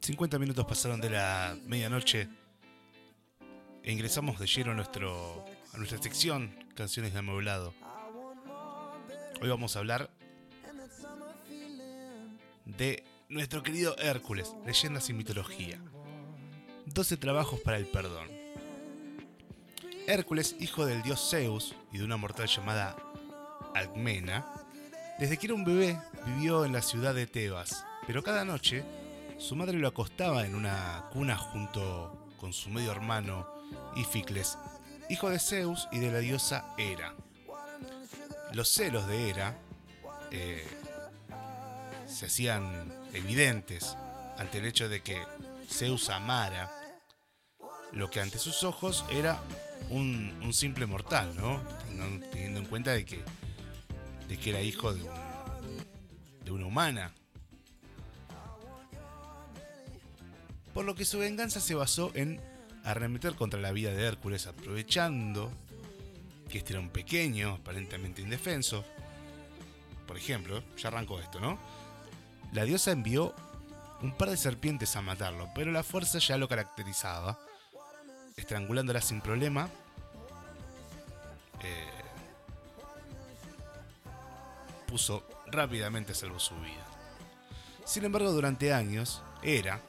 50 minutos pasaron de la medianoche e ingresamos de lleno a, nuestra sección Canciones de Amueblado. Hoy vamos a hablar de nuestro querido Hércules, leyendas y mitología. 12 trabajos para el perdón. Hércules, hijo del dios Zeus y de una mortal llamada Alcmena, desde que era un bebé vivió en la ciudad de Tebas, pero cada noche su madre lo acostaba en una cuna junto con su medio hermano Ificles, hijo de Zeus y de la diosa Hera. Los celos de Hera eh, se hacían evidentes ante el hecho de que Zeus amara lo que ante sus ojos era un, simple mortal, ¿no? Teniendo en cuenta de que, de que era hijo de, de una humana. Por lo que su venganza se basó en arremeter contra la vida de Hércules, aprovechando que este era un pequeño, aparentemente indefenso. Por ejemplo, ya arrancó esto, ¿no? La diosa envió un par de serpientes a matarlo, pero la fuerza ya lo caracterizaba. Estrangulándola sin problema, eh, puso rápidamente a salvo su vida. Sin embargo, durante años, Hera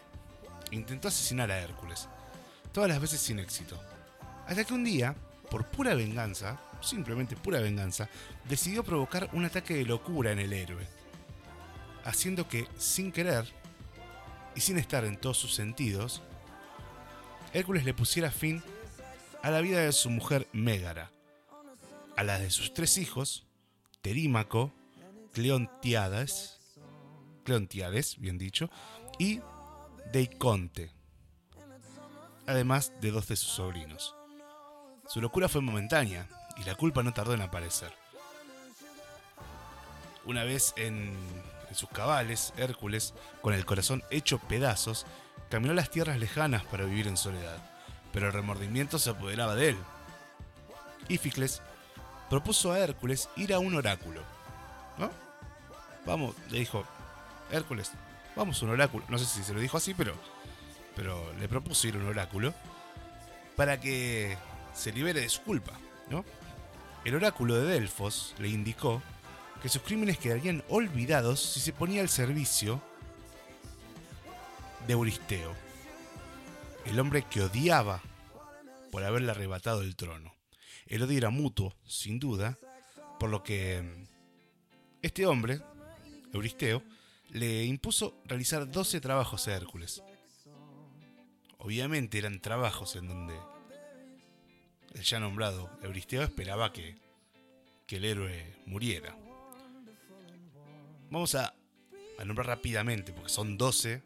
intentó asesinar a Hércules, todas las veces sin éxito. Hasta que un día, por pura venganza, simplemente pura venganza, decidió provocar un ataque de locura en el héroe, haciendo que, sin querer, y sin estar en todos sus sentidos, Hércules le pusiera fin a la vida de su mujer Mégara, a la de sus tres hijos, Terímaco, Cleontiades, Cleontiades, bien dicho, y Deiconte, además de dos de sus sobrinos. Su locura fue momentánea y la culpa no tardó en aparecer. Una vez en, sus cabales, Hércules, con el corazón hecho pedazos, caminó a las tierras lejanas para vivir en soledad, pero el remordimiento se apoderaba de él. Íficles propuso a Hércules ir a un oráculo. ¿No? Vamos, le dijo, Hércules, vamos a un oráculo. No sé si se lo dijo así, pero, pero le propuso ir a un oráculo para que se libere de su culpa. El oráculo de Delfos le indicó que sus crímenes quedarían olvidados si se ponía al servicio de Euristeo, el hombre que odiaba por haberle arrebatado el trono. El odio era mutuo, sin duda, por lo que este hombre, Euristeo, le impuso realizar 12 trabajos a Hércules. Obviamente eran trabajos en donde el ya nombrado Euristeo esperaba que, que el héroe muriera. Vamos a, nombrar rápidamente, porque son 12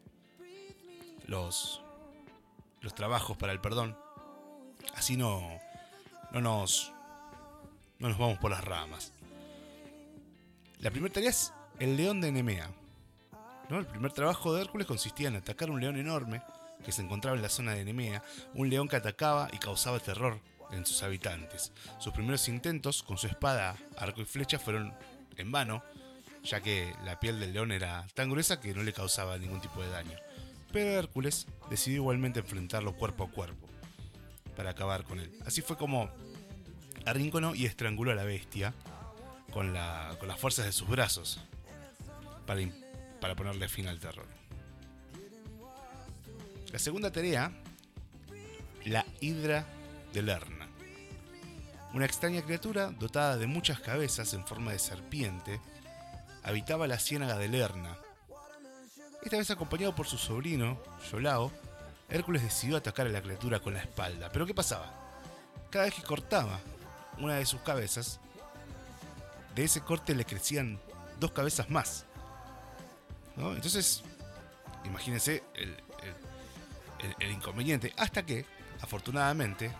los, los trabajos para el perdón. Así no, no, nos, no nos vamos por las ramas. La primera tarea es el león de Nemea. El primer trabajo de Hércules consistía en atacar un león enorme que se encontraba en la zona de Nemea, un león que atacaba y causaba terror en sus habitantes. Sus primeros intentos con su espada, arco y flecha fueron en vano, ya que la piel del león era tan gruesa que no le causaba ningún tipo de daño. Pero Hércules decidió igualmente enfrentarlo cuerpo a cuerpo para acabar con él. Así fue como arrinconó y estranguló a la bestia con, las fuerzas de sus brazos para, para ponerle fin al terror. La segunda tarea, la Hidra de Lerna. Una extraña criatura dotada de muchas cabezas en forma de serpiente habitaba la ciénaga de Lerna. Esta vez acompañado por su sobrino, Yolao, Hércules decidió atacar a la criatura con la espalda. Pero ¿qué pasaba? Cada vez que cortaba una de sus cabezas, de ese corte le crecían dos cabezas más. Entonces, imagínense el, el, inconveniente. Hasta que, afortunadamente,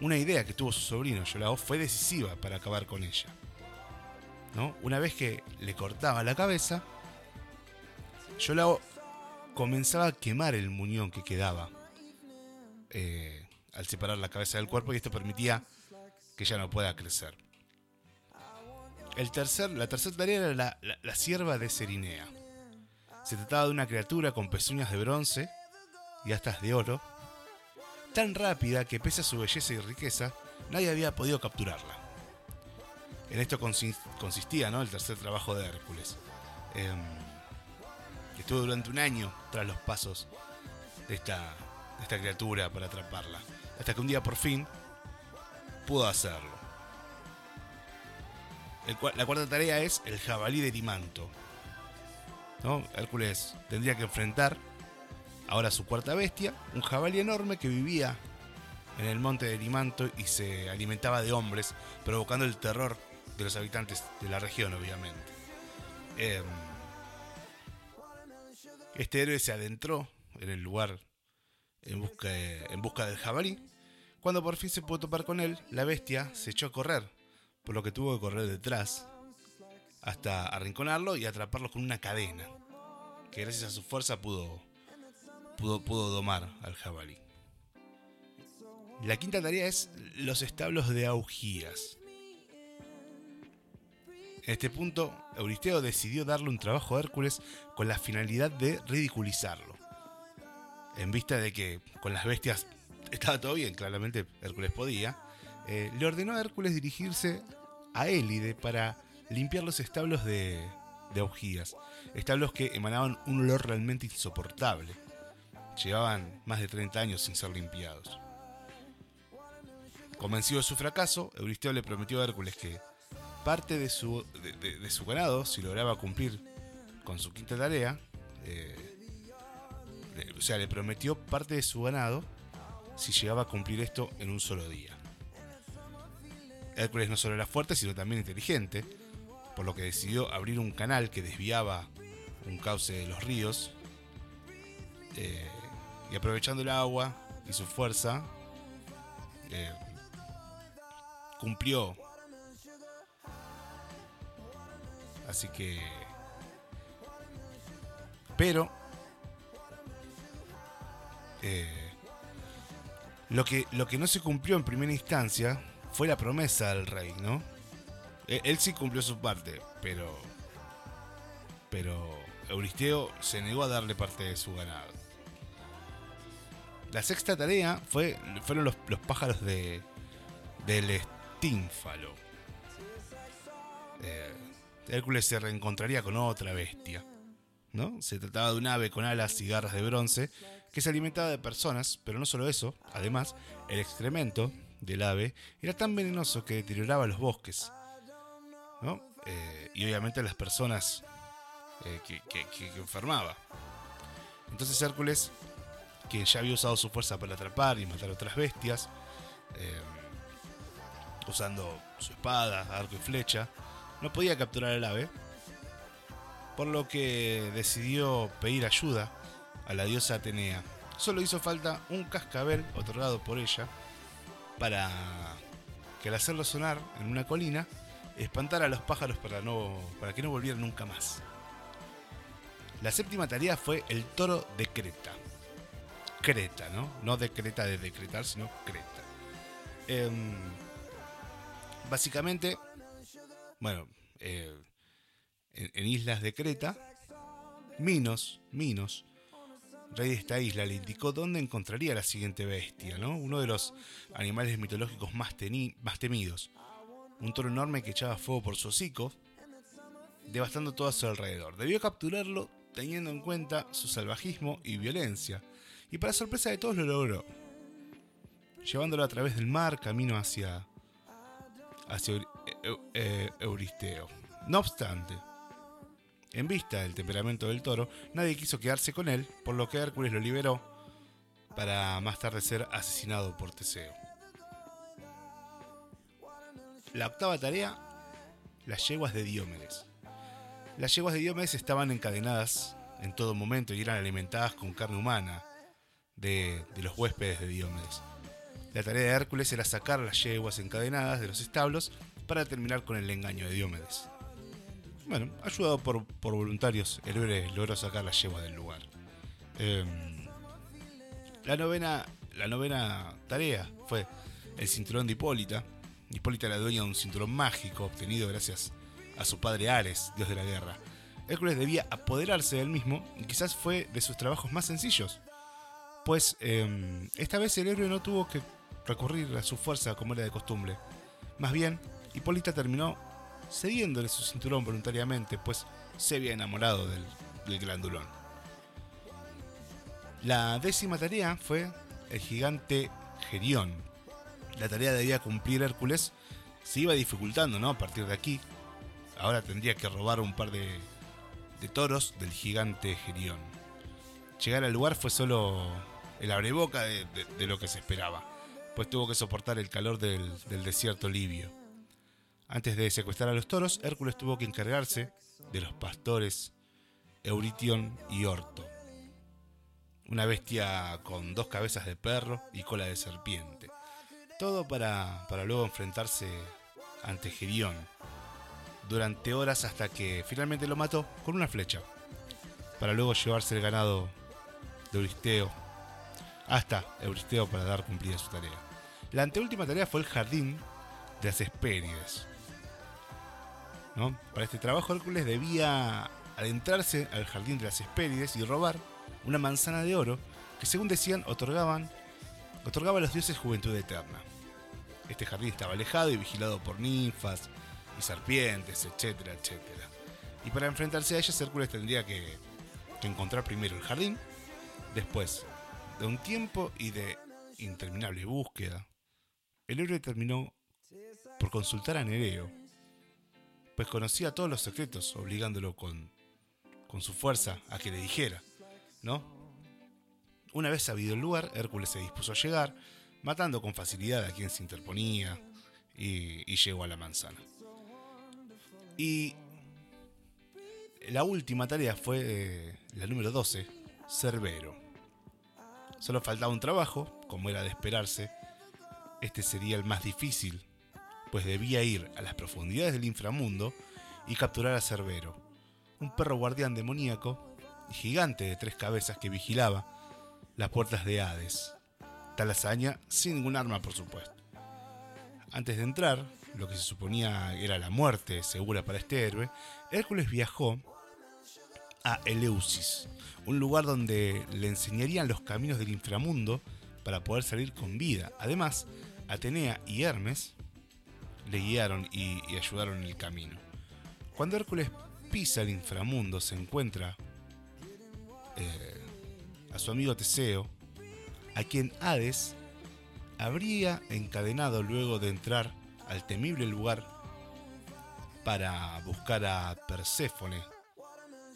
una idea que tuvo su sobrino Yolao fue decisiva para acabar con ella. Una vez que le cortaba la cabeza, Yolao comenzaba a quemar el muñón que quedaba eh, al separar la cabeza del cuerpo y esto permitía que ya no pueda crecer. El tercer, la tercera tarea era la, sierva de Serinea. Se trataba de una criatura con pezuñas de bronce y astas de oro, tan rápida que pese a su belleza y riqueza, nadie había podido capturarla. En esto consistía ¿no? el tercer trabajo de Hércules. Em, estuvo durante un año tras los pasos de esta, de esta criatura para atraparla, hasta que un día por fin pudo hacerlo. La cuarta tarea es el jabalí de Limanto. ¿no? Hércules tendría que enfrentar ahora su cuarta bestia, un jabalí enorme que vivía en el monte de Limanto y se alimentaba de hombres, provocando el terror de los habitantes de la región, obviamente. Em, este héroe se adentró en el lugar en busca, en busca del jabalí. Cuando por fin se pudo topar con él, la bestia se echó a correr, por lo que tuvo que correr detrás hasta arrinconarlo y atraparlo con una cadena, que gracias a su fuerza pudo, pudo, pudo domar al jabalí. La quinta tarea es los establos de Augías. En este punto, Euristeo decidió darle un trabajo a Hércules con la finalidad de ridiculizarlo. En vista de que con las bestias estaba todo bien, claramente Hércules podía, eh, le ordenó a Hércules dirigirse a Élide para limpiar los establos de, de Augías, establos que emanaban un olor realmente insoportable. Llevaban más de 30 años sin ser limpiados. Convencido de su fracaso, Euristeo le prometió a Hércules que parte de su, de, su ganado, si lograba cumplir con su quinta tarea, eh, o sea, le prometió parte de su ganado si llegaba a cumplir esto en un solo día. Hércules no solo era fuerte, sino también inteligente, por lo que decidió abrir un canal que desviaba un cauce de los ríos, eh, y aprovechando el agua y su fuerza, eh, cumplió. Así que... Pero... Eh, lo, que, lo que no se cumplió en primera instancia fue la promesa del rey, ¿no? Él, sí cumplió su parte, pero... Pero Euristeo se negó a darle parte de su ganado. La sexta tarea fue, fueron los, los pájaros de, del Tínfalo. Eh, Hércules se reencontraría con otra bestia. ¿no? Se trataba de un ave con alas y garras de bronce que se alimentaba de personas, pero no solo eso, además, el excremento del ave era tan venenoso que deterioraba los bosques. Eh, y obviamente las personas eh, que, enfermaba. Entonces Hércules, quien ya había usado su fuerza para atrapar y matar otras bestias, usando su espada, arco y flecha, no podía capturar el ave, por lo que decidió pedir ayuda a la diosa Atenea. Solo hizo falta un cascabel otorgado por ella para que al hacerlo sonar en una colina espantara a los pájaros para, no, para que no volvieran nunca más. La séptima tarea fue el toro de Creta. Creta, ¿no? No de Creta de decretar, sino Creta. Em, básicamente, bueno, eh, en, islas de Creta, Minos, Minos, rey de esta isla, le indicó dónde encontraría la siguiente bestia, ¿no? Uno de los animales mitológicos más, temidos. Un toro enorme que echaba fuego por su hocico, devastando todo a su alrededor. Debió capturarlo teniendo en cuenta su salvajismo y violencia, y para sorpresa de todos lo logró, llevándolo a través del mar camino hacia hacia Euristeo. No obstante, en vista del temperamento del toro, nadie quiso quedarse con él, por lo que Hércules lo liberó para más tarde ser asesinado por Teseo. La octava tarea, las yeguas de Diomedes. Las yeguas de Diomedes estaban encadenadas en todo momento y eran alimentadas con carne humana de los huéspedes de Diomedes. La tarea de Hércules era sacar las yeguas encadenadas de los establos para terminar con el engaño de Diomedes. Bueno, ayudado por, voluntarios, el héroe logró sacar las yeguas del lugar. Em, la, novena, la novena tarea fue el cinturón de Hipólita. Hipólita era dueña de un cinturón mágico obtenido gracias a su padre Ares, dios de la guerra. Hércules debía apoderarse del mismo y quizás fue de sus trabajos más sencillos. Pues em, esta vez el héroe no tuvo que recurrir a su fuerza como era de costumbre. Más bien, Hipólita terminó cediéndole su cinturón voluntariamente, pues se había enamorado del, glandulón. La décima tarea fue el gigante Gerión. La tarea debía cumplir Hércules se iba dificultando, ¿no? A partir de aquí. Ahora tendría que robar un par de, de toros del gigante Gerión. Llegar al lugar fue solo el abreboca de, de, lo que se esperaba, pues tuvo que soportar el calor del, del desierto libio. Antes de secuestrar a los toros, Hércules tuvo que encargarse de los pastores Euritión y Orto. Una bestia con dos cabezas de perro y cola de serpiente. Todo para, para luego enfrentarse ante Gerión durante horas hasta que finalmente lo mató con una flecha, para luego llevarse el ganado de Euristeo hasta Euristeo para dar cumplida su tarea. La anteúltima tarea fue el jardín de las Hespérides. Para este trabajo Hércules debía adentrarse al jardín de las Hespérides y robar una manzana de oro que según decían otorgaban otorgaba a los dioses juventud eterna. Este jardín estaba alejado y vigilado por ninfas y serpientes, etcétera, etcétera. Y para enfrentarse a ellas Hércules tendría que, que encontrar primero el jardín, después de un tiempo y de interminable búsqueda, el héroe terminó por consultar a Nereo, pues conocía todos los secretos, obligándolo con, con su fuerza a que le dijera, ¿no? Una vez sabido el lugar, Hércules se dispuso a llegar, matando con facilidad a quien se interponía y, llegó a la manzana. Y la última tarea fue eh, la número 12, Cerbero. Solo faltaba un trabajo, como era de esperarse. Este sería el más difícil, pues debía ir a las profundidades del inframundo y capturar a Cerbero, un perro guardián demoníaco y gigante de tres cabezas que vigilaba las puertas de Hades. Tal hazaña sin ningún arma, por supuesto. Antes de entrar, lo que se suponía era la muerte segura para este héroe, Hércules viajó a Eleusis, un lugar donde le enseñarían los caminos del inframundo para poder salir con vida. Además, Atenea y Hermes le guiaron y, ayudaron en el camino. Cuando Hércules pisa el inframundo, se encuentra eh, a su amigo Teseo, a quien Hades habría encadenado luego de entrar al temible lugar para buscar a Perséfone.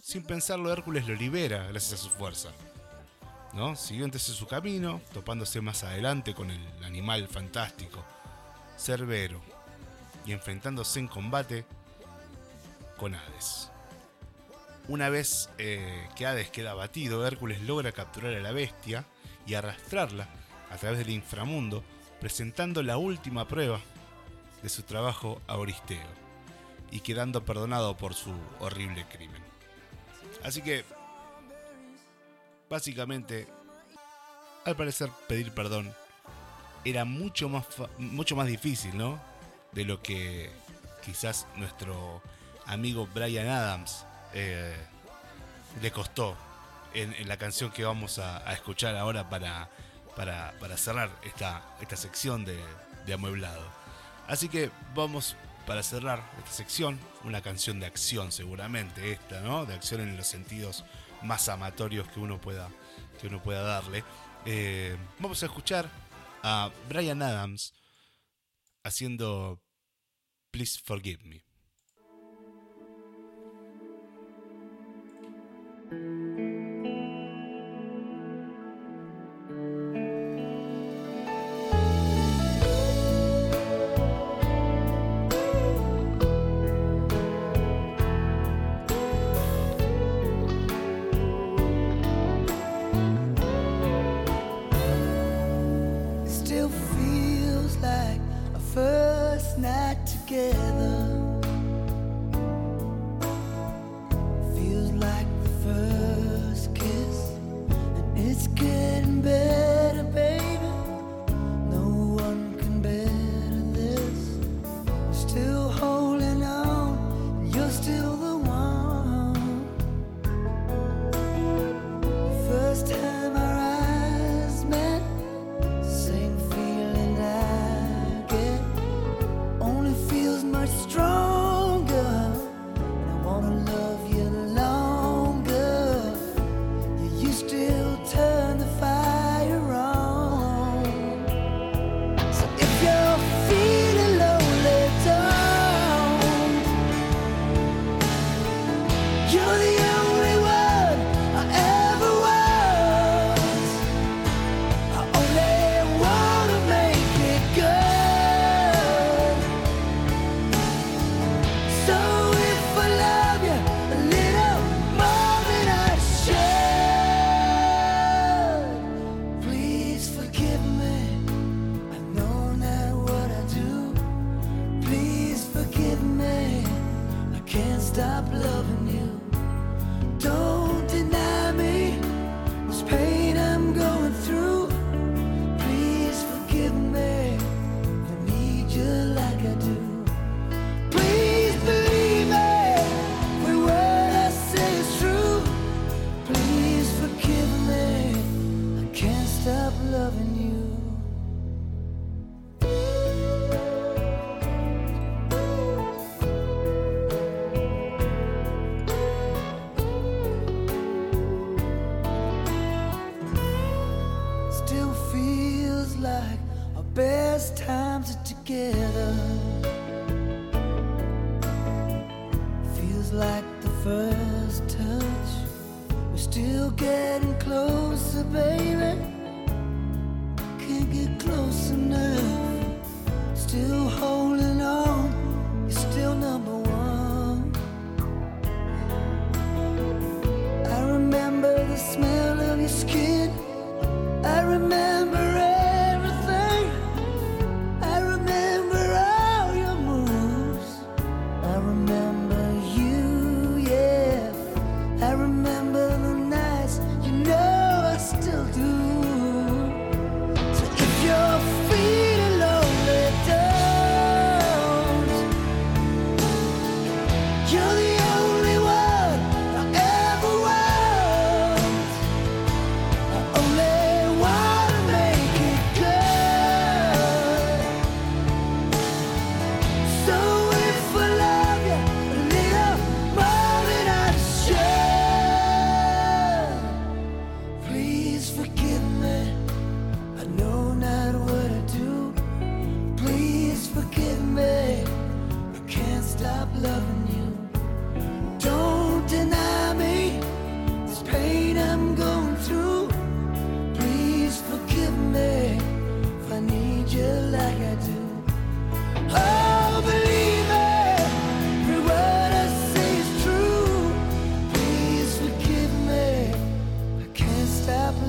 Sin pensarlo, Hércules lo libera gracias a su fuerza. ¿no? Siguió entonces su camino, topándose más adelante con el animal fantástico, Cerbero, y enfrentándose en combate con Hades. Una vez eh, que Hades queda abatido, Hércules logra capturar a la bestia y arrastrarla a través del inframundo, presentando la última prueba de su trabajo a Oristeo y quedando perdonado por su horrible crimen. Así que, básicamente, al parecer pedir perdón era mucho más, mucho más difícil, ¿no? De lo que quizás nuestro amigo Brian Adams eh, le costó en, la canción que vamos a, escuchar ahora para, para, cerrar esta, esta sección de, de amueblado. Así que vamos para cerrar esta sección, una canción de acción seguramente esta, ¿no? De acción en los sentidos más amatorios que uno pueda, que uno pueda darle. Eh, vamos a escuchar a Brian Adams haciendo Please Forgive Me. together. together feels like the first touch. We're still getting closer, baby. Can't get close enough. Still holding on. You're still number one. I remember the smell of your skin. I remember.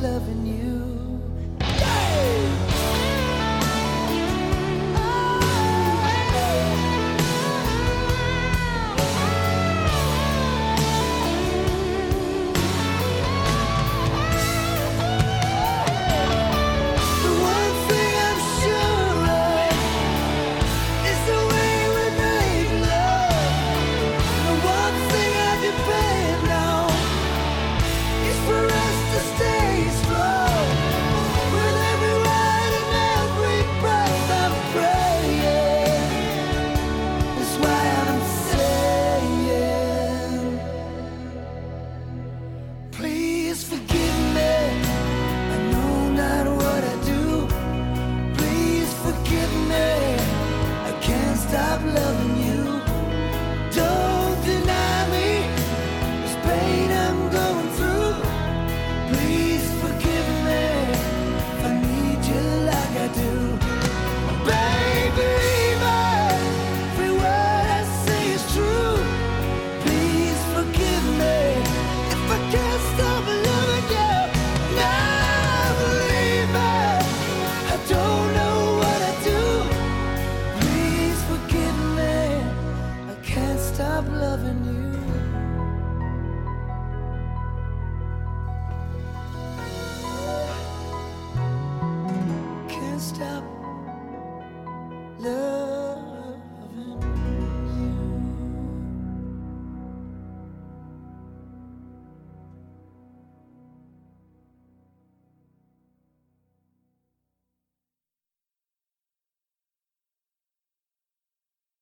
loving you.